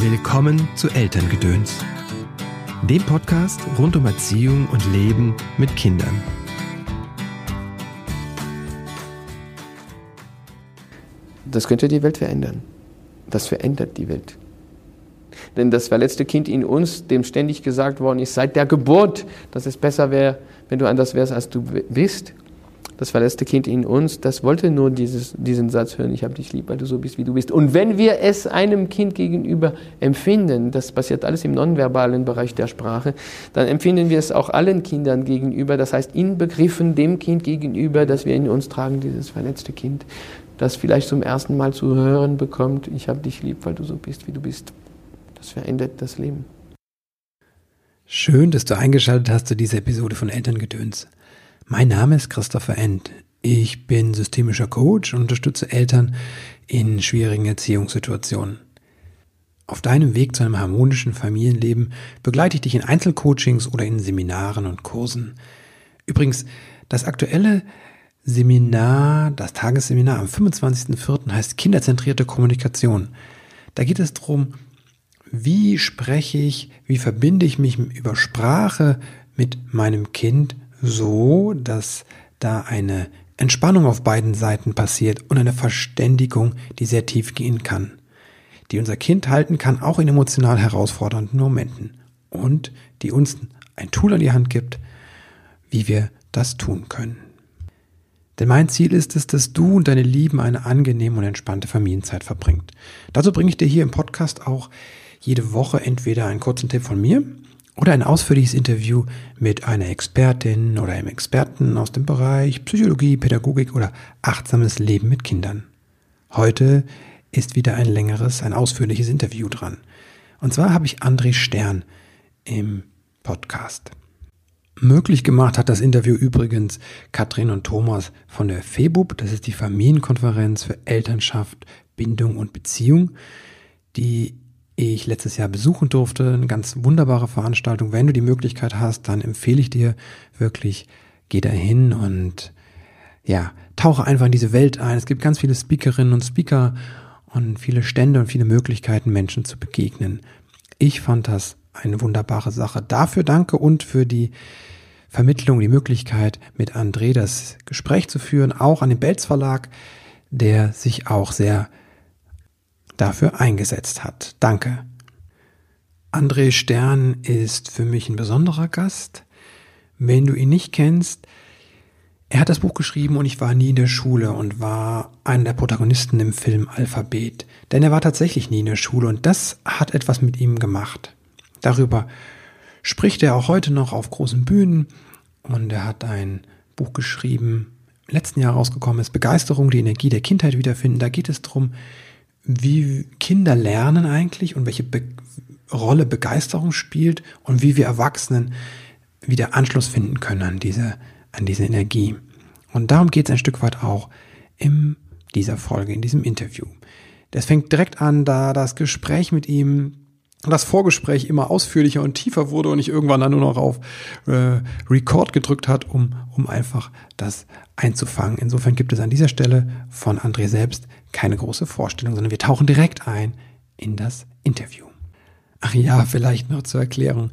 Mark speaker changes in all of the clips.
Speaker 1: Willkommen zu Elterngedöns, dem Podcast rund um Erziehung und Leben mit Kindern.
Speaker 2: Das könnte die Welt verändern. Das verändert die Welt. Denn das verletzte Kind in uns, dem ständig gesagt worden ist, seit der Geburt, dass es besser wäre, wenn du anders wärst, als du bist, das verletzte Kind in uns, das wollte nur dieses, diesen Satz hören, ich habe dich lieb, weil du so bist, wie du bist. Und wenn wir es einem Kind gegenüber empfinden, das passiert alles im nonverbalen Bereich der Sprache, dann empfinden wir es auch allen Kindern gegenüber, das heißt inbegriffen dem Kind gegenüber, das wir in uns tragen, dieses verletzte Kind, das vielleicht zum ersten Mal zu hören bekommt, ich habe dich lieb, weil du so bist, wie du bist. Das verändert das Leben.
Speaker 1: Schön, dass du eingeschaltet hast zu dieser Episode von Elterngedöns. Mein Name ist Christopher End. Ich bin systemischer Coach und unterstütze Eltern in schwierigen Erziehungssituationen. Auf deinem Weg zu einem harmonischen Familienleben begleite ich dich in Einzelcoachings oder in Seminaren und Kursen. Übrigens, das aktuelle Seminar, das Tagesseminar am 25.04. heißt Kinderzentrierte Kommunikation. Da geht es darum, wie spreche ich, wie verbinde ich mich über Sprache mit meinem Kind so, dass da eine Entspannung auf beiden Seiten passiert und eine Verständigung, die sehr tief gehen kann, die unser Kind halten kann, auch in emotional herausfordernden Momenten und die uns ein Tool an die Hand gibt, wie wir das tun können. Denn mein Ziel ist es, dass du und deine Lieben eine angenehme und entspannte Familienzeit verbringt. Dazu bringe ich dir hier im Podcast auch jede Woche entweder einen kurzen Tipp von mir oder ein ausführliches Interview mit einer Expertin oder einem Experten aus dem Bereich Psychologie, Pädagogik oder achtsames Leben mit Kindern. Heute ist wieder ein längeres, ein ausführliches Interview dran. Und zwar habe ich André Stern im Podcast. Möglich gemacht hat das Interview übrigens Katrin und Thomas von der FEBUB, das ist die Familienkonferenz für Elternschaft, Bindung und Beziehung, die ich letztes Jahr besuchen durfte. Eine ganz wunderbare Veranstaltung. Wenn du die Möglichkeit hast, dann empfehle ich dir wirklich, geh da hin und ja, tauche einfach in diese Welt ein. Es gibt ganz viele Speakerinnen und Speaker und viele Stände und viele Möglichkeiten, Menschen zu begegnen. Ich fand das eine wunderbare Sache. Dafür danke und für die Vermittlung, die Möglichkeit, mit André das Gespräch zu führen, auch an den Belz Verlag, der sich auch sehr dafür eingesetzt hat. Danke. André Stern ist für mich ein besonderer Gast. Wenn du ihn nicht kennst, er hat das Buch geschrieben und ich war nie in der Schule und war einer der Protagonisten im Film Alphabet. Denn er war tatsächlich nie in der Schule und das hat etwas mit ihm gemacht. Darüber spricht er auch heute noch auf großen Bühnen und er hat ein Buch geschrieben, letzten Jahr rausgekommen ist, Begeisterung, die Energie der Kindheit wiederfinden. Da geht es darum, wie Kinder lernen eigentlich und welche Be Rolle Begeisterung spielt und wie wir Erwachsenen wieder Anschluss finden können an diese, an diese Energie. Und darum geht es ein Stück weit auch in dieser Folge, in diesem Interview. Das fängt direkt an, da das Gespräch mit ihm, das Vorgespräch immer ausführlicher und tiefer wurde und ich irgendwann dann nur noch auf äh, Record gedrückt hat, um, um einfach das einzufangen. Insofern gibt es an dieser Stelle von André selbst keine große Vorstellung, sondern wir tauchen direkt ein in das Interview. Ach ja, vielleicht noch zur Erklärung.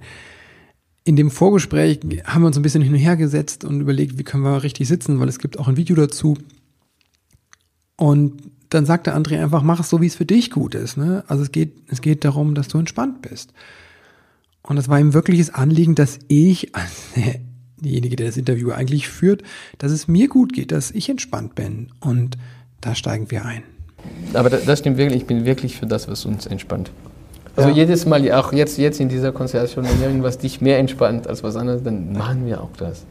Speaker 1: In dem Vorgespräch haben wir uns ein bisschen hin und her gesetzt und überlegt, wie können wir richtig sitzen, weil es gibt auch ein Video dazu. Und dann sagte André einfach, mach es so, wie es für dich gut ist. Ne? Also es geht, es geht darum, dass du entspannt bist. Und das war ihm wirkliches Anliegen, dass ich als derjenige, der das Interview eigentlich führt, dass es mir gut geht, dass ich entspannt bin. Und da steigen wir ein.
Speaker 2: Aber das stimmt wirklich, ich bin wirklich für das, was uns entspannt. Also ja. jedes Mal, auch jetzt, jetzt in dieser Konstellation, wenn irgendwas dich mehr entspannt als was anderes, dann machen wir auch das.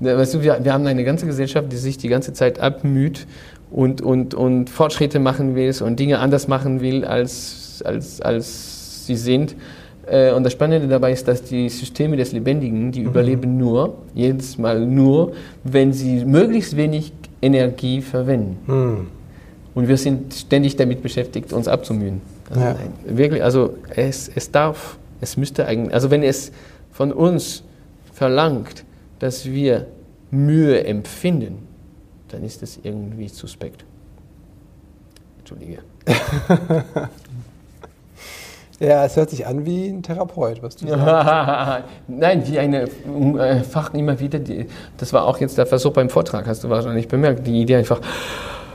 Speaker 2: Weißt du, wir, wir haben eine ganze Gesellschaft, die sich die ganze Zeit abmüht und, und, und Fortschritte machen will und Dinge anders machen will, als, als, als sie sind. Äh, und das Spannende dabei ist, dass die Systeme des Lebendigen, die mhm. überleben nur, jedes Mal nur, wenn sie möglichst wenig Energie verwenden. Mhm. Und wir sind ständig damit beschäftigt, uns abzumühen. Also ja. nein, wirklich, also es, es darf, es müsste eigentlich, also wenn es von uns verlangt, dass wir Mühe empfinden, dann ist es irgendwie suspekt. Entschuldige.
Speaker 1: Ja, es hört sich an wie ein Therapeut, was du
Speaker 2: sagst. Nein, wie eine äh, Fach immer wieder. Die, das war auch jetzt der Versuch beim Vortrag, hast du wahrscheinlich bemerkt. Die Idee einfach,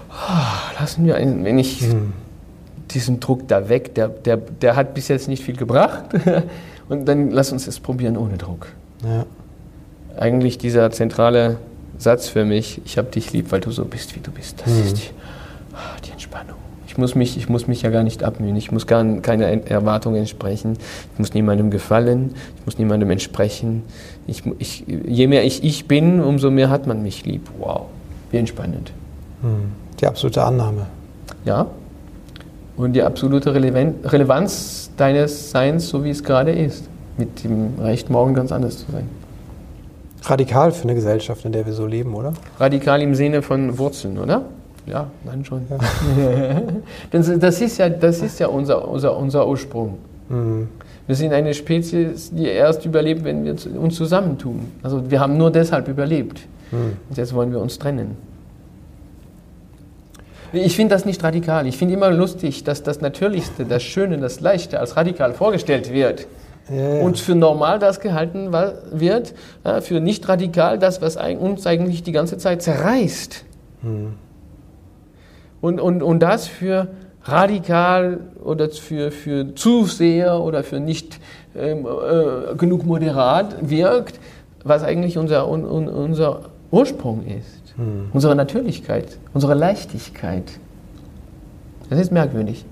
Speaker 2: oh, lassen wir, ein, wenn ich hm. diesen Druck da weg, der, der, der hat bis jetzt nicht viel gebracht. Und dann lass uns es probieren ohne Druck. Ja. Eigentlich dieser zentrale Satz für mich, ich habe dich lieb, weil du so bist, wie du bist. Das hm. ist die, oh, die Entspannung. Ich muss, mich, ich muss mich ja gar nicht abmühen, ich muss gar keine Erwartungen entsprechen, ich muss niemandem gefallen, ich muss niemandem entsprechen. Ich, ich, je mehr ich ich bin, umso mehr hat man mich lieb. Wow, wie entspannend.
Speaker 1: Hm. Die absolute Annahme.
Speaker 2: Ja. Und die absolute Relevanz deines Seins, so wie es gerade ist. Mit dem Recht, morgen ganz anders zu sein.
Speaker 1: Radikal für eine Gesellschaft, in der wir so leben, oder?
Speaker 2: Radikal im Sinne von Wurzeln, oder? Ja, dann schon. Ja. das ist ja, das ist ja unser, unser, unser Ursprung. Mhm. Wir sind eine Spezies, die erst überlebt, wenn wir uns zusammentun. Also wir haben nur deshalb überlebt. Mhm. Und jetzt wollen wir uns trennen. Ich finde das nicht radikal. Ich finde immer lustig, dass das Natürlichste, das Schöne, das Leichte als radikal vorgestellt wird. Ja, ja. Und für normal das gehalten wird, für nicht radikal das, was uns eigentlich die ganze Zeit zerreißt. Mhm. Und, und, und das für radikal oder für, für Zuseher oder für nicht ähm, äh, genug moderat wirkt, was eigentlich unser, un, unser Ursprung ist. Hm. Unsere Natürlichkeit, unsere Leichtigkeit. Das ist merkwürdig.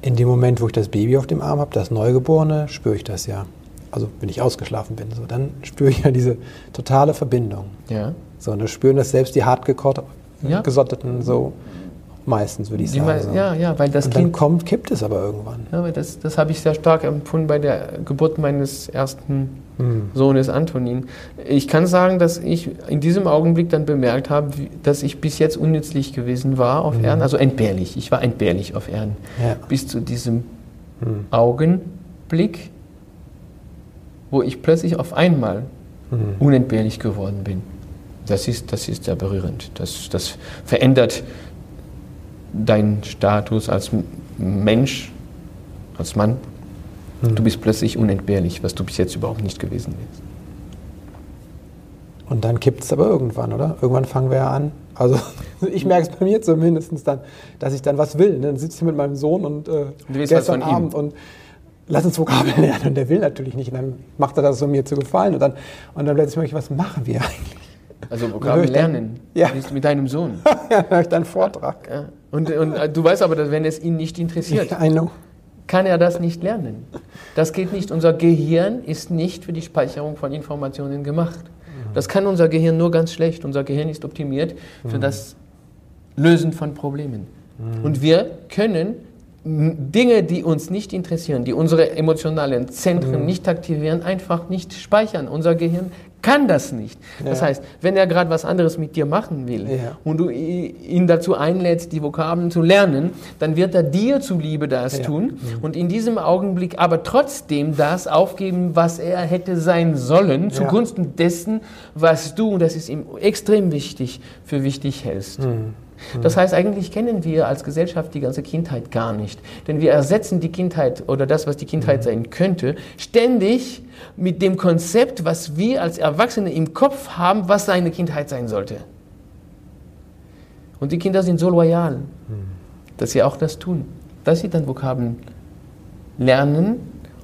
Speaker 1: In dem Moment, wo ich das Baby auf dem Arm habe, das Neugeborene, spüre ich das ja. Also wenn ich ausgeschlafen bin, so, dann spüre ich ja diese totale Verbindung. Ja. So, und wir spüren das selbst die hartgekochten ja. gesotteten so meistens, würde ich sagen.
Speaker 2: Meisten, ja, ja, weil das
Speaker 1: und Kind kommt, kippt es aber irgendwann.
Speaker 2: Ja, weil das, das habe ich sehr stark empfunden bei der Geburt meines ersten hm. Sohnes Antonin. Ich kann sagen, dass ich in diesem Augenblick dann bemerkt habe, dass ich bis jetzt unnützlich gewesen war auf hm. Erden, also entbehrlich. Ich war entbehrlich auf Erden. Ja. Bis zu diesem hm. Augenblick, wo ich plötzlich auf einmal hm. unentbehrlich geworden bin. Das ist, das ist sehr berührend. Das, das verändert deinen Status als Mensch, als Mann. Mhm. Du bist plötzlich unentbehrlich, was du bis jetzt überhaupt nicht gewesen bist.
Speaker 1: Und dann kippt es aber irgendwann, oder? Irgendwann fangen wir ja an. Also ich merke es bei mir zumindest dann, dass ich dann was will. Dann sitze ich mit meinem Sohn und äh, gestern Abend und lass uns Vokabeln lernen. Und der will natürlich nicht. Und dann macht er das, um mir zu gefallen. Und dann, und dann plötzlich merke ich, was machen wir eigentlich?
Speaker 2: Also Vokabeln lernen.
Speaker 1: Ja.
Speaker 2: Mit deinem Sohn.
Speaker 1: ja, höre ich deinen Vortrag.
Speaker 2: Ja. Und, und äh, du weißt aber, dass wenn es ihn nicht interessiert,
Speaker 1: I know.
Speaker 2: kann er das nicht lernen. Das geht nicht. Unser Gehirn ist nicht für die Speicherung von Informationen gemacht. Das kann unser Gehirn nur ganz schlecht. Unser Gehirn ist optimiert für mhm. das Lösen von Problemen. Mhm. Und wir können Dinge, die uns nicht interessieren, die unsere emotionalen Zentren mhm. nicht aktivieren, einfach nicht speichern. Unser Gehirn kann das nicht. Ja. Das heißt, wenn er gerade was anderes mit dir machen will ja. und du ihn dazu einlädst, die Vokabeln zu lernen, dann wird er dir zuliebe das ja. tun mhm. und in diesem Augenblick aber trotzdem das aufgeben, was er hätte sein sollen, zugunsten dessen, was du, und das ist ihm extrem wichtig, für wichtig hältst. Mhm. Das heißt, eigentlich kennen wir als Gesellschaft die ganze Kindheit gar nicht. Denn wir ersetzen die Kindheit oder das, was die Kindheit mhm. sein könnte, ständig mit dem Konzept, was wir als Erwachsene im Kopf haben, was seine Kindheit sein sollte. Und die Kinder sind so loyal, mhm. dass sie auch das tun. Dass sie dann Vokabeln lernen,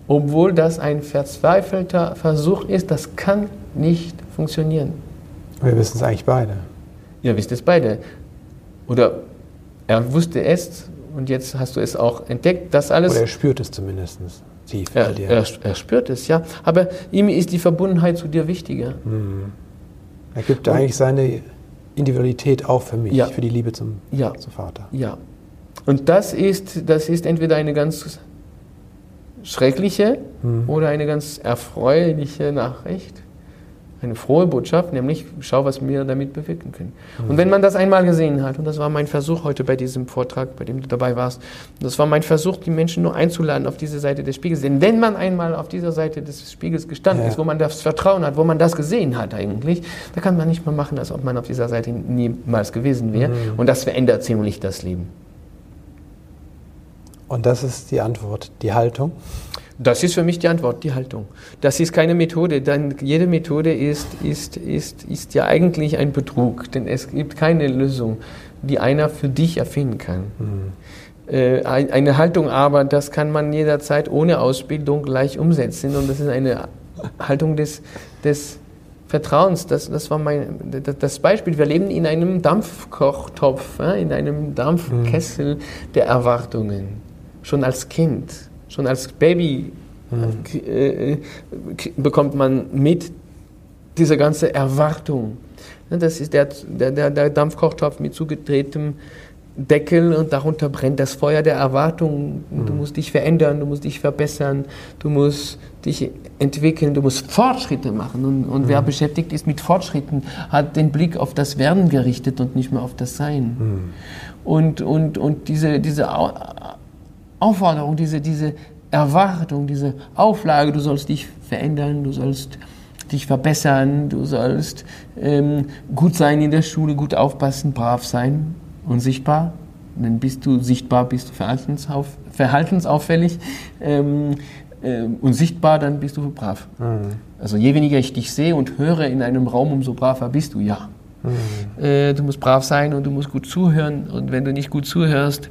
Speaker 2: obwohl das ein verzweifelter Versuch ist, das kann nicht funktionieren.
Speaker 1: Wir wissen es eigentlich beide.
Speaker 2: Ihr wisst es beide. Oder er wusste es und jetzt hast du es auch entdeckt, das alles.
Speaker 1: Oder er spürt es zumindest
Speaker 2: tief er. Er, er, spürt es, ja. Aber ihm ist die Verbundenheit zu dir wichtiger. Mhm.
Speaker 1: Er gibt und, eigentlich seine Individualität auch für mich, ja. für die Liebe zum,
Speaker 2: ja.
Speaker 1: zum Vater.
Speaker 2: Ja. Und das ist, das ist entweder eine ganz schreckliche mhm. oder eine ganz erfreuliche Nachricht eine frohe Botschaft, nämlich schau, was wir damit bewirken können. Mhm. Und wenn man das einmal gesehen hat, und das war mein Versuch heute bei diesem Vortrag, bei dem du dabei warst, das war mein Versuch, die Menschen nur einzuladen auf diese Seite des Spiegels. Denn wenn man einmal auf dieser Seite des Spiegels gestanden ja. ist, wo man das Vertrauen hat, wo man das gesehen hat eigentlich, da kann man nicht mehr machen, als ob man auf dieser Seite niemals gewesen wäre. Mhm. Und das verändert ziemlich das Leben.
Speaker 1: Und das ist die Antwort, die Haltung?
Speaker 2: Das ist für mich die Antwort, die Haltung. Das ist keine Methode, denn jede Methode ist, ist, ist, ist ja eigentlich ein Betrug, denn es gibt keine Lösung, die einer für dich erfinden kann. Mhm. Äh, eine Haltung aber, das kann man jederzeit ohne Ausbildung gleich umsetzen und das ist eine Haltung des, des Vertrauens. Das, das war mein, das Beispiel. Wir leben in einem Dampfkochtopf, in einem Dampfkessel der Erwartungen, schon als Kind schon als Baby mhm. äh, bekommt man mit diese ganze Erwartung. Das ist der, der, der Dampfkochtopf mit zugedrehtem Deckel und darunter brennt das Feuer der Erwartung. Du mhm. musst dich verändern, du musst dich verbessern, du musst dich entwickeln, du musst Fortschritte machen. Und, und mhm. wer beschäftigt ist mit Fortschritten, hat den Blick auf das Werden gerichtet und nicht mehr auf das Sein. Mhm. Und, und, und diese, diese Aufforderung, diese, diese Erwartung, diese Auflage, du sollst dich verändern, du sollst dich verbessern, du sollst ähm, gut sein in der Schule, gut aufpassen, brav sein und sichtbar. Dann bist du sichtbar, bist du verhaltensauf, verhaltensauffällig ähm, äh, und sichtbar, dann bist du brav. Mhm. Also je weniger ich dich sehe und höre in einem Raum, umso braver bist du, ja. Mhm. Äh, du musst brav sein und du musst gut zuhören und wenn du nicht gut zuhörst,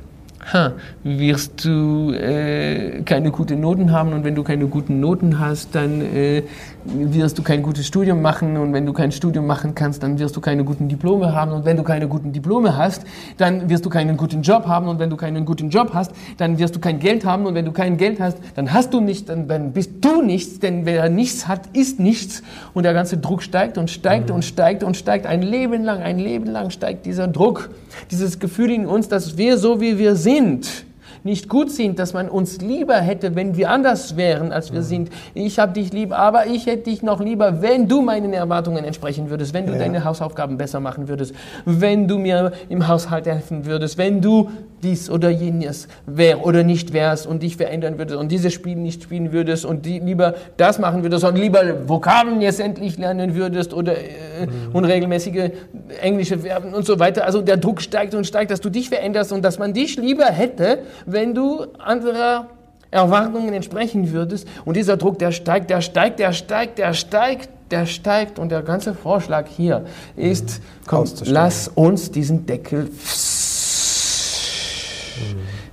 Speaker 2: ha, wirst du äh, keine guten Noten haben und wenn du keine guten Noten hast, dann äh, wirst du kein gutes Studium machen und wenn du kein Studium machen kannst, dann wirst du keine guten Diplome haben und wenn du keine guten Diplome hast, dann wirst du keinen guten Job haben und wenn du keinen guten Job hast, dann wirst du kein Geld haben und wenn du kein Geld hast, dann hast du nichts, dann, dann bist du nichts, denn wer nichts hat, ist nichts und der ganze Druck steigt und steigt mhm. und steigt und steigt ein Leben lang, ein Leben lang steigt dieser Druck, dieses Gefühl in uns, dass wir so wie wir sind, nicht gut sind, dass man uns lieber hätte, wenn wir anders wären, als wir mhm. sind. Ich habe dich lieb, aber ich hätte dich noch lieber, wenn du meinen Erwartungen entsprechen würdest, wenn du ja. deine Hausaufgaben besser machen würdest, wenn du mir im Haushalt helfen würdest, wenn du dies oder jenes wär oder nicht wärst und dich verändern würdest und dieses Spiel nicht spielen würdest und die, lieber das machen würdest und lieber Vokabeln jetzt endlich lernen würdest oder äh. Unregelmäßige englische Verben und so weiter. Also der Druck steigt und steigt, dass du dich veränderst und dass man dich lieber hätte, wenn du anderer Erwartungen entsprechen würdest. Und dieser Druck, der steigt, der steigt, der steigt, der steigt, der steigt. Und der ganze Vorschlag hier ist, komm, lass uns diesen Deckel mhm.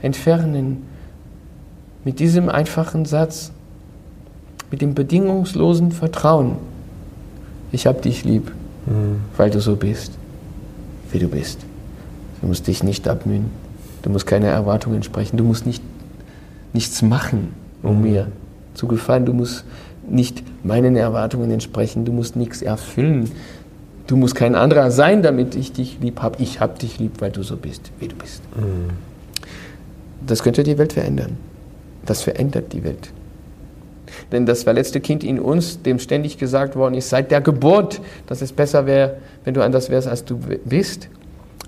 Speaker 2: entfernen. Mit diesem einfachen Satz, mit dem bedingungslosen Vertrauen. Ich hab dich lieb, mhm. weil du so bist, wie du bist. Du musst dich nicht abmühen. Du musst keine Erwartungen entsprechen. Du musst nicht, nichts machen, um mhm. mir zu gefallen. Du musst nicht meinen Erwartungen entsprechen. Du musst nichts erfüllen. Du musst kein anderer sein, damit ich dich lieb habe. Ich habe dich lieb, weil du so bist, wie du bist. Mhm. Das könnte die Welt verändern. Das verändert die Welt. Denn das verletzte Kind in uns, dem ständig gesagt worden ist, seit der Geburt, dass es besser wäre, wenn du anders wärst, als du bist,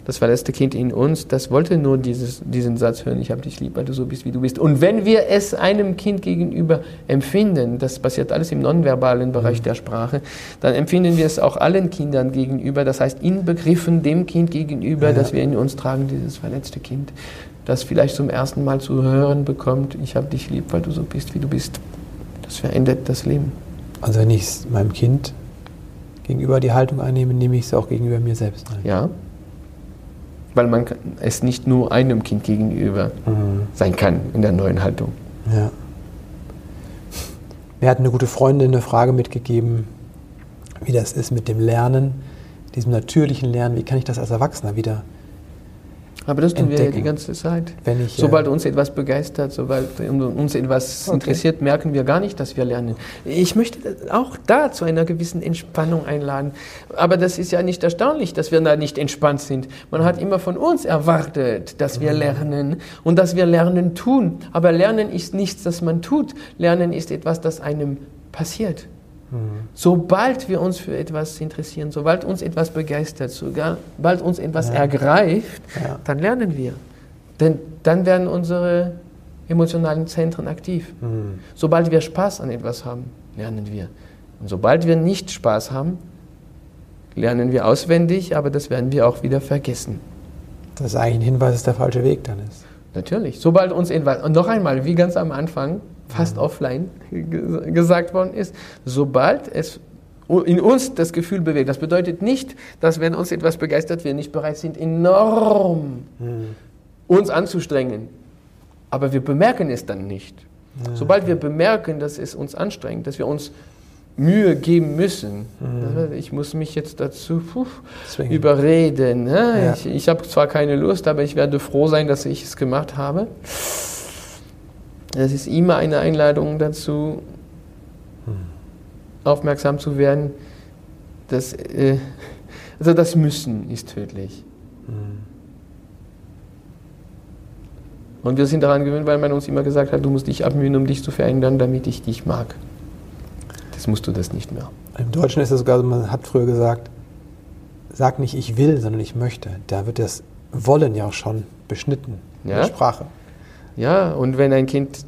Speaker 2: das verletzte Kind in uns, das wollte nur dieses, diesen Satz hören, ich habe dich lieb, weil du so bist, wie du bist. Und wenn wir es einem Kind gegenüber empfinden, das passiert alles im nonverbalen Bereich mhm. der Sprache, dann empfinden wir es auch allen Kindern gegenüber, das heißt inbegriffen dem Kind gegenüber, ja. das wir in uns tragen, dieses verletzte Kind, das vielleicht zum ersten Mal zu hören bekommt, ich habe dich lieb, weil du so bist, wie du bist. Das verändert das Leben.
Speaker 1: Also wenn ich meinem Kind gegenüber die Haltung einnehme, nehme ich es auch gegenüber mir selbst ein.
Speaker 2: Ja, weil man es nicht nur einem Kind gegenüber mhm. sein kann in der neuen Haltung. Ja.
Speaker 1: Mir hat eine gute Freundin eine Frage mitgegeben, wie das ist mit dem Lernen, diesem natürlichen Lernen. Wie kann ich das als Erwachsener wieder
Speaker 2: aber das tun entdecken. wir ja die ganze Zeit. Ich, sobald uns etwas begeistert, sobald uns etwas okay. interessiert, merken wir gar nicht, dass wir lernen. Ich möchte auch da zu einer gewissen Entspannung einladen. Aber das ist ja nicht erstaunlich, dass wir da nicht entspannt sind. Man hat immer von uns erwartet, dass wir mhm. lernen und dass wir Lernen tun. Aber Lernen ist nichts, das man tut. Lernen ist etwas, das einem passiert. Sobald wir uns für etwas interessieren, sobald uns etwas begeistert, sobald uns etwas ja. ergreift, ja. dann lernen wir. Denn dann werden unsere emotionalen Zentren aktiv. Mhm. Sobald wir Spaß an etwas haben, lernen wir. Und sobald wir nicht Spaß haben, lernen wir auswendig, aber das werden wir auch wieder vergessen.
Speaker 1: Das ist eigentlich ein Hinweis, dass der falsche Weg dann ist.
Speaker 2: Natürlich. Sobald uns etwas, und noch einmal, wie ganz am Anfang, fast
Speaker 1: Mhm.
Speaker 2: offline gesagt worden ist, sobald es in uns das Gefühl bewegt, das bedeutet nicht, dass wenn uns etwas begeistert, wir nicht bereit sind, enorm
Speaker 1: Mhm.
Speaker 2: uns anzustrengen. Aber wir bemerken es dann nicht. Sobald wir bemerken, dass es uns anstrengt, dass wir uns Mühe geben müssen, ich muss mich jetzt dazu puh, überreden. Ne?
Speaker 1: Ja.
Speaker 2: Ich, ich habe zwar keine Lust, aber ich werde froh sein, dass ich es gemacht habe. Das ist immer eine Einladung dazu, aufmerksam zu werden. Dass, äh, also das Müssen ist tödlich. Und wir sind daran gewöhnt, weil man uns immer gesagt hat, du musst dich abmühen, um dich zu verändern, damit ich dich mag. Das musst du das nicht mehr.
Speaker 1: Im Deutschen ist es sogar, so, man hat früher gesagt, sag nicht ich will, sondern ich möchte. Da wird das Wollen ja auch schon beschnitten in
Speaker 2: Ja?
Speaker 1: der Sprache.
Speaker 2: Ja, und wenn ein Kind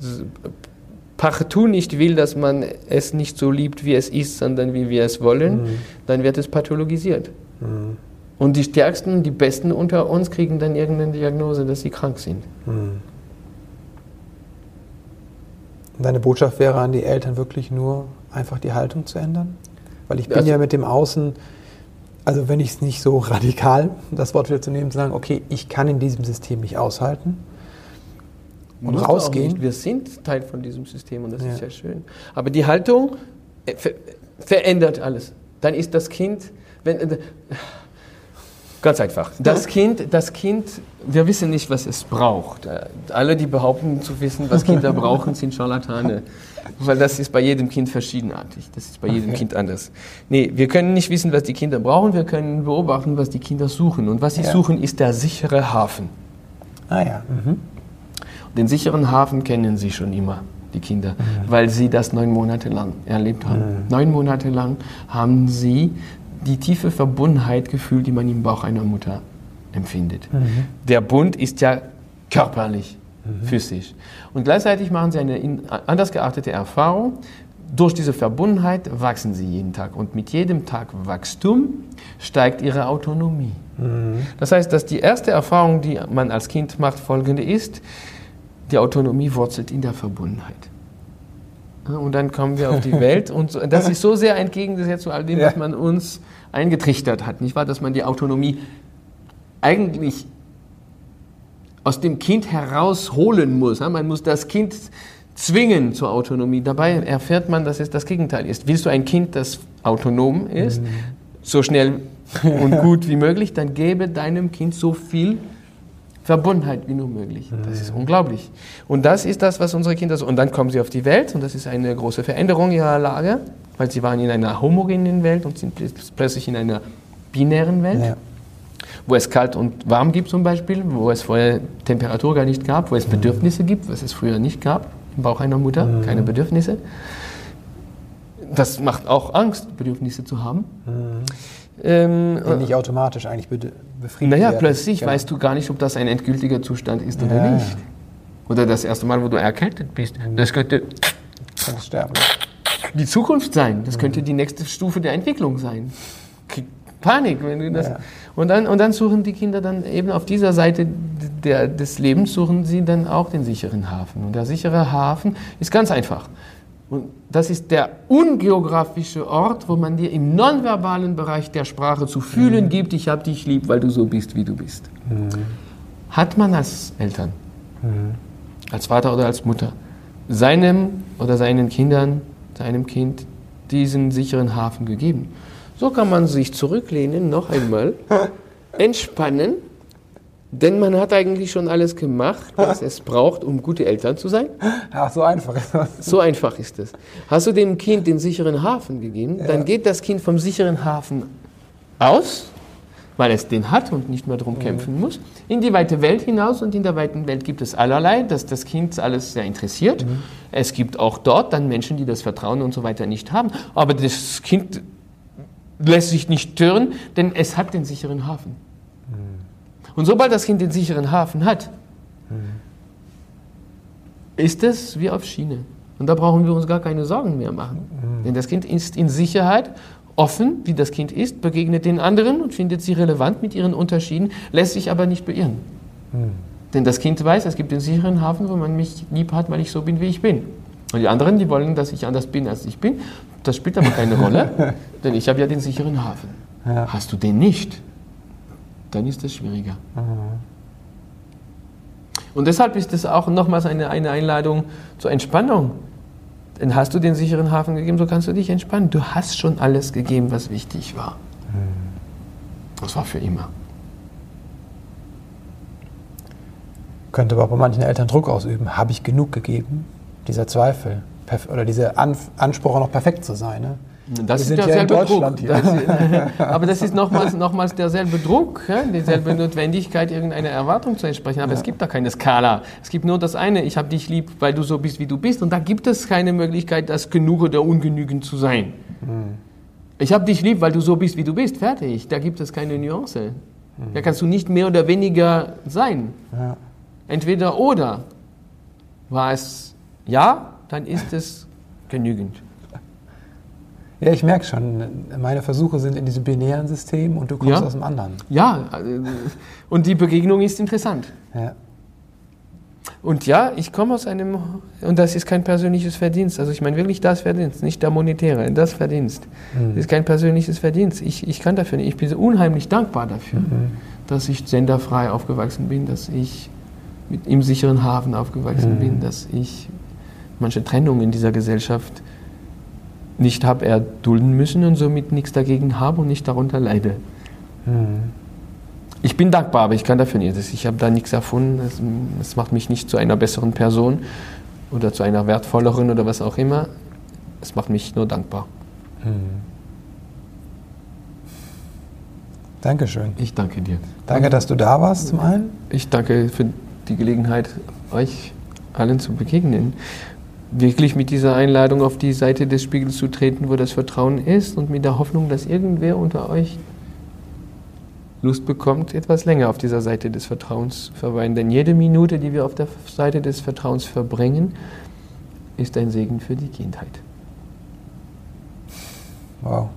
Speaker 2: partout nicht will, dass man es nicht so liebt, wie es ist, sondern wie wir es wollen, dann wird es pathologisiert.
Speaker 1: Mhm.
Speaker 2: Und die Stärksten, die Besten unter uns kriegen dann irgendeine Diagnose, dass sie krank sind.
Speaker 1: Mhm. Deine Botschaft wäre an die Eltern wirklich nur, einfach die Haltung zu ändern? Weil ich bin
Speaker 2: Also-
Speaker 1: ja mit dem Außen, also wenn ich es nicht so radikal, das Wort wieder zu nehmen, zu sagen, okay, ich kann in diesem System nicht aushalten und rausgehen.
Speaker 2: Wir sind Teil von diesem System und das
Speaker 1: Ja.
Speaker 2: ist ja schön. Aber die Haltung äh, ver verändert alles. Dann ist das Kind, wenn, äh, ganz einfach. Das Kind, das Kind, wir wissen nicht, was es braucht. Äh, Alle, die behaupten zu wissen, was Kinder brauchen, sind Scharlatane. Weil das ist bei jedem Kind verschiedenartig. Das ist bei jedem Kind anders. Nee, wir können nicht wissen, was die Kinder brauchen. Wir können beobachten, was die Kinder suchen. Und was sie
Speaker 1: Ja.
Speaker 2: suchen, ist der sichere Hafen.
Speaker 1: Ah ja. Mhm.
Speaker 2: Den sicheren Hafen kennen sie schon immer, die Kinder, weil sie das neun Monate lang erlebt haben. Neun Monate lang haben sie die tiefe Verbundenheit gefühlt, die man im Bauch einer Mutter empfindet. Der Bund ist ja körperlich, physisch. Und gleichzeitig machen sie eine in- anders geartete Erfahrung. Durch diese Verbundenheit wachsen sie jeden Tag. Und mit jedem Tag Wachstum steigt ihre Autonomie. Das heißt, dass die erste Erfahrung, die man als Kind macht, folgende ist, die Autonomie wurzelt in der Verbundenheit. Und dann kommen wir auf die Welt und so, das ist so sehr entgegengesetzt zu all dem, was man uns eingetrichtert hat, nicht wahr? Dass man die Autonomie eigentlich aus dem Kind herausholen muss. Man muss das Kind zwingen zur Autonomie. Dabei erfährt man, dass es das Gegenteil ist. Willst du ein Kind, das autonom ist, so schnell und gut wie möglich, dann gebe deinem Kind so viel Verbundenheit wie nur möglich. Das ist unglaublich. Und das ist das, was unsere Kinder so. Und dann kommen sie auf die Welt und das ist eine große Veränderung ihrer Lage, weil sie waren in einer homogenen Welt und sind plötzlich- in einer binären Welt
Speaker 1: Ja.
Speaker 2: wo es kalt und warm gibt zum Beispiel, wo es vorher Temperatur gar nicht gab, wo es Bedürfnisse gibt, was es früher nicht gab im Bauch einer Mutter, keine Bedürfnisse. Das macht auch Angst, Bedürfnisse zu haben. Ähm,
Speaker 1: Die nicht automatisch eigentlich be befriedigt
Speaker 2: naja,
Speaker 1: werden.
Speaker 2: plötzlich
Speaker 1: Genau.
Speaker 2: weißt du gar nicht, ob das ein endgültiger Zustand ist oder
Speaker 1: Ja.
Speaker 2: nicht. Oder das erste Mal, wo du erkältet bist. Das könnte die Zukunft sein. Das könnte die nächste Stufe der Entwicklung sein. Panik, wenn du das.
Speaker 1: Ja.
Speaker 2: Und, dann, und dann suchen die Kinder dann eben auf dieser Seite der, des Lebens, suchen sie dann auch den sicheren Hafen. Und der sichere Hafen ist ganz einfach. Und das ist der ungeografische Ort, wo man dir im nonverbalen Bereich der Sprache zu fühlen gibt, ich habe dich lieb, weil du so bist, wie du bist. Hat man als Eltern, als Vater oder als Mutter, seinem oder seinen Kindern, seinem Kind diesen sicheren Hafen gegeben. So kann man sich zurücklehnen, noch einmal, entspannen, denn man hat eigentlich schon alles gemacht, was es braucht, um gute Eltern zu sein.
Speaker 1: Ach, so einfach ist das.
Speaker 2: So einfach ist es. Hast du dem Kind den sicheren Hafen gegeben, dann geht das Kind vom sicheren Hafen aus, weil es den hat und nicht mehr darum kämpfen muss, in die weite Welt hinaus. Und in der weiten Welt gibt es allerlei, dass das Kind alles sehr interessiert. Es gibt auch dort dann Menschen, die das Vertrauen und so weiter nicht haben. Aber das Kind lässt sich nicht stören, denn es hat den sicheren Hafen. Und sobald das Kind den sicheren Hafen hat, ist es wie auf Schiene. Und da brauchen wir uns gar keine Sorgen mehr machen. Denn das Kind ist in Sicherheit, offen, wie das Kind ist, begegnet den anderen und findet sie relevant mit ihren Unterschieden, lässt sich aber nicht beirren. Denn das Kind weiß, es gibt den sicheren Hafen, wo man mich lieb hat, weil ich so bin, wie ich bin. Und die anderen, die wollen, dass ich anders bin, als ich bin. Das spielt aber keine Rolle, denn ich habe ja den sicheren Hafen. Ja. Hast du den nicht, dann ist es schwieriger. Mhm. Und deshalb ist es auch nochmals eine, eine Einladung zur Entspannung. Denn hast du den sicheren Hafen gegeben, so kannst du dich entspannen. Du hast schon alles gegeben, was wichtig war. Mhm. Das war für immer.
Speaker 1: Könnte aber bei manchen Eltern Druck ausüben. Habe ich genug gegeben? Dieser Zweifel oder dieser Anspruch, auch noch perfekt zu sein. Ne?
Speaker 2: Das ist derselbe Druck. Das, aber das ist nochmals, nochmals derselbe Druck, ja? dieselbe Notwendigkeit, irgendeiner Erwartung zu entsprechen. Aber ja. es gibt da keine Skala. Es gibt nur das eine, ich habe dich lieb, weil du so bist, wie du bist. Und da gibt es keine Möglichkeit, das genug oder ungenügend zu sein. Mhm. Ich habe dich lieb, weil du so bist, wie du bist. Fertig. Da gibt es keine Nuance. Mhm. Da kannst du nicht mehr oder weniger sein. Ja. Entweder oder. War es ja, dann ist es genügend.
Speaker 1: Ja, ich merke schon, meine Versuche sind in diesem binären System und du kommst ja. aus dem anderen.
Speaker 2: Ja, äh, und die Begegnung ist interessant. Ja. Und ja, ich komme aus einem, und das ist kein persönliches Verdienst. Also ich meine wirklich das Verdienst, nicht der monetäre, das Verdienst. Mhm. Das ist kein persönliches Verdienst. Ich, ich kann dafür nicht. Ich bin unheimlich dankbar dafür, mhm. dass ich senderfrei aufgewachsen bin, dass ich mit, im sicheren Hafen aufgewachsen mhm. bin, dass ich manche Trennungen in dieser Gesellschaft nicht habe erdulden müssen und somit nichts dagegen habe und nicht darunter leide. Mhm. Ich bin dankbar, aber ich kann dafür nicht. Ich habe da nichts erfunden. Es, es macht mich nicht zu einer besseren Person oder zu einer wertvolleren oder was auch immer. Es macht mich nur dankbar. Mhm.
Speaker 1: Dankeschön.
Speaker 2: Ich danke dir.
Speaker 1: Danke, dass du da warst zum einen.
Speaker 2: Ich danke für die Gelegenheit, euch allen zu begegnen wirklich mit dieser Einladung auf die Seite des Spiegels zu treten, wo das Vertrauen ist und mit der Hoffnung, dass irgendwer unter euch Lust bekommt, etwas länger auf dieser Seite des Vertrauens zu verweilen. Denn jede Minute, die wir auf der Seite des Vertrauens verbringen, ist ein Segen für die Kindheit.
Speaker 1: Wow.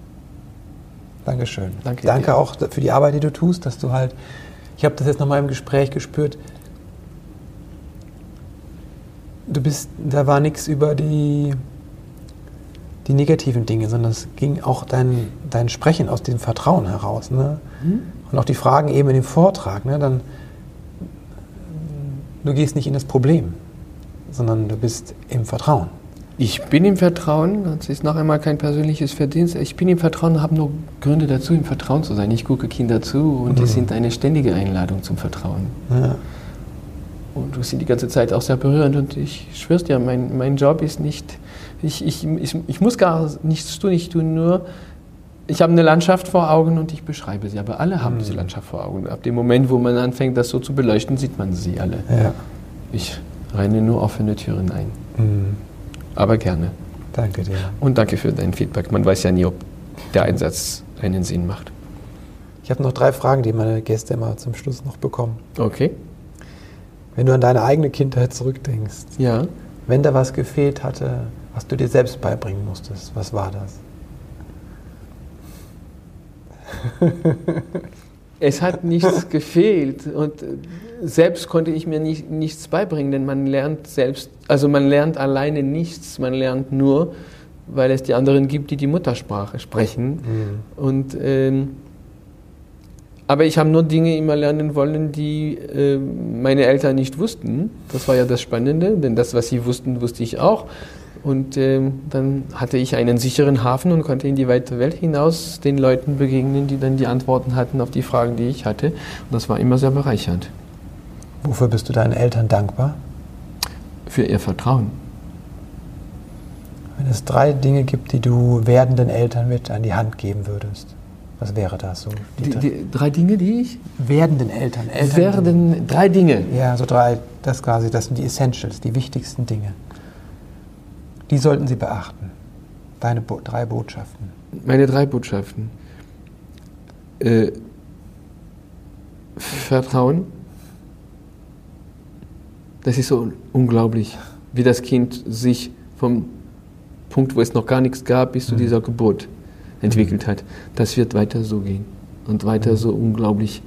Speaker 1: Dankeschön. Danke, Danke auch für die Arbeit, die du tust, dass du halt, ich habe das jetzt nochmal im Gespräch gespürt, du bist, da war nichts über die, die negativen Dinge, sondern es ging auch dein, dein Sprechen aus dem Vertrauen heraus. Ne? Mhm. Und auch die Fragen eben in dem Vortrag, ne? dann du gehst nicht in das Problem, sondern du bist im Vertrauen.
Speaker 2: Ich bin im Vertrauen, das ist noch einmal kein persönliches Verdienst. Ich bin im Vertrauen und habe nur Gründe dazu, im Vertrauen zu sein. Ich gucke Kinder zu und mhm. die sind eine ständige Einladung zum Vertrauen. Ja. Und du sind die ganze Zeit auch sehr berührend. Und ich schwör's dir, mein, mein Job ist nicht, ich, ich, ich, ich muss gar nichts tun, ich tue nur, ich habe eine Landschaft vor Augen und ich beschreibe sie. Aber alle haben mhm. diese Landschaft vor Augen. Ab dem Moment, wo man anfängt, das so zu beleuchten, sieht man sie alle. Ja. Ich renne nur offene Türen ein. Mhm. Aber gerne.
Speaker 1: Danke dir.
Speaker 2: Und danke für dein Feedback. Man weiß ja nie, ob der Einsatz einen Sinn macht.
Speaker 1: Ich habe noch drei Fragen, die meine Gäste immer zum Schluss noch bekommen.
Speaker 2: Okay.
Speaker 1: Wenn du an deine eigene Kindheit zurückdenkst,
Speaker 2: ja.
Speaker 1: wenn da was gefehlt hatte, was du dir selbst beibringen musstest, was war das?
Speaker 2: es hat nichts gefehlt und selbst konnte ich mir nicht, nichts beibringen, denn man lernt selbst, also man lernt alleine nichts, man lernt nur, weil es die anderen gibt, die die Muttersprache sprechen. Mhm. Und ähm, aber ich habe nur Dinge immer lernen wollen, die äh, meine Eltern nicht wussten. Das war ja das Spannende, denn das, was sie wussten, wusste ich auch. Und äh, dann hatte ich einen sicheren Hafen und konnte in die weite Welt hinaus den Leuten begegnen, die dann die Antworten hatten auf die Fragen, die ich hatte. Und das war immer sehr bereichernd.
Speaker 1: Wofür bist du deinen Eltern dankbar?
Speaker 2: Für ihr Vertrauen.
Speaker 1: Wenn es drei Dinge gibt, die du werdenden Eltern mit an die Hand geben würdest, was wäre das so?
Speaker 2: Die, die, die, drei Dinge, die ich?
Speaker 1: Werdenden Eltern. Eltern
Speaker 2: Werden, drei Dinge.
Speaker 1: Ja, so drei, das quasi, das sind die Essentials, die wichtigsten Dinge. Die sollten Sie beachten. Deine Bo drei Botschaften.
Speaker 2: Meine drei Botschaften. Äh, Vertrauen. Das ist so unglaublich, wie das Kind sich vom Punkt, wo es noch gar nichts gab, bis zu mhm. dieser Geburt entwickelt hat. Das wird weiter so gehen und weiter so unglaublich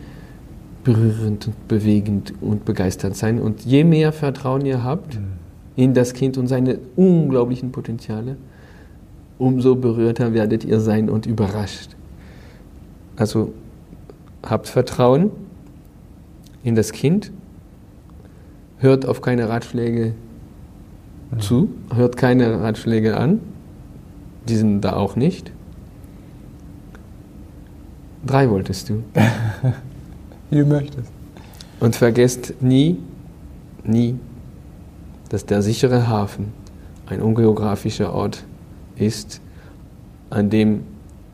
Speaker 2: berührend und bewegend und begeistert sein. Und je mehr Vertrauen ihr habt mhm. in das Kind und seine unglaublichen Potenziale, umso berührter werdet ihr sein und überrascht. Also habt Vertrauen in das Kind, hört auf keine Ratschläge mhm. zu, hört keine Ratschläge an, die sind da auch nicht. Drei wolltest du.
Speaker 1: Wie du möchtest.
Speaker 2: Und vergesst nie, nie, dass der sichere Hafen ein ungeografischer Ort ist, an dem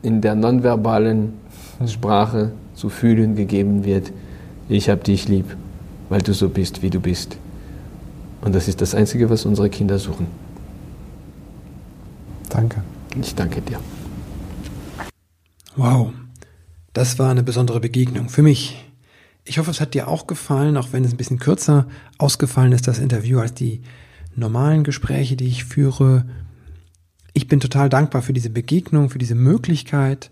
Speaker 2: in der nonverbalen Sprache zu fühlen gegeben wird, ich habe dich lieb, weil du so bist, wie du bist. Und das ist das Einzige, was unsere Kinder suchen.
Speaker 1: Danke.
Speaker 2: Ich danke dir.
Speaker 1: Wow, das war eine besondere Begegnung für mich. Ich hoffe, es hat dir auch gefallen, auch wenn es ein bisschen kürzer ausgefallen ist, das Interview, als die normalen Gespräche, die ich führe. Ich bin total dankbar für diese Begegnung, für diese Möglichkeit.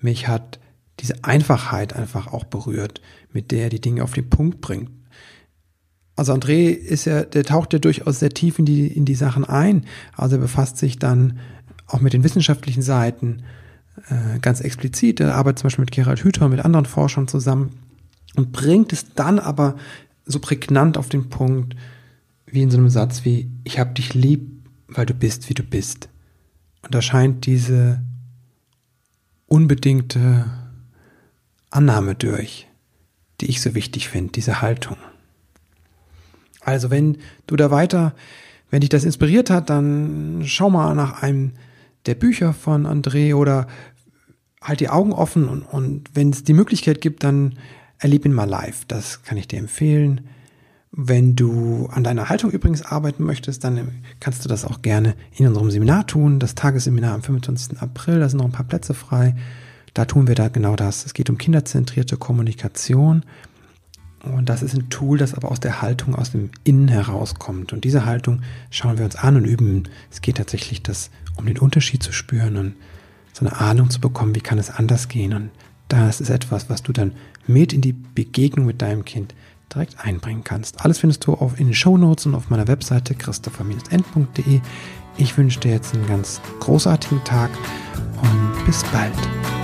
Speaker 1: Mich hat diese Einfachheit einfach auch berührt, mit der er die Dinge auf den Punkt bringt. Also André ist ja, der taucht ja durchaus sehr tief in die, in die Sachen ein. Also er befasst sich dann auch mit den wissenschaftlichen Seiten äh, ganz explizit. Er arbeitet zum Beispiel mit Gerald Hüther und mit anderen Forschern zusammen und bringt es dann aber so prägnant auf den Punkt, wie in so einem Satz wie, ich hab dich lieb, weil du bist, wie du bist. Und da scheint diese unbedingte Annahme durch, die ich so wichtig finde, diese Haltung. Also wenn du da weiter, wenn dich das inspiriert hat, dann schau mal nach einem der Bücher von André oder halt die Augen offen und, und wenn es die Möglichkeit gibt, dann Erleb ihn mal live. Das kann ich dir empfehlen. Wenn du an deiner Haltung übrigens arbeiten möchtest, dann kannst du das auch gerne in unserem Seminar tun. Das Tagesseminar am 25. April, da sind noch ein paar Plätze frei. Da tun wir da genau das. Es geht um kinderzentrierte Kommunikation. Und das ist ein Tool, das aber aus der Haltung, aus dem Innen herauskommt. Und diese Haltung schauen wir uns an und üben. Es geht tatsächlich das, um den Unterschied zu spüren und so eine Ahnung zu bekommen, wie kann es anders gehen. Und das ist etwas, was du dann mit in die Begegnung mit deinem Kind direkt einbringen kannst. Alles findest du auf, in den Show Notes und auf meiner Webseite christopher-end.de. Ich wünsche dir jetzt einen ganz großartigen Tag und bis bald.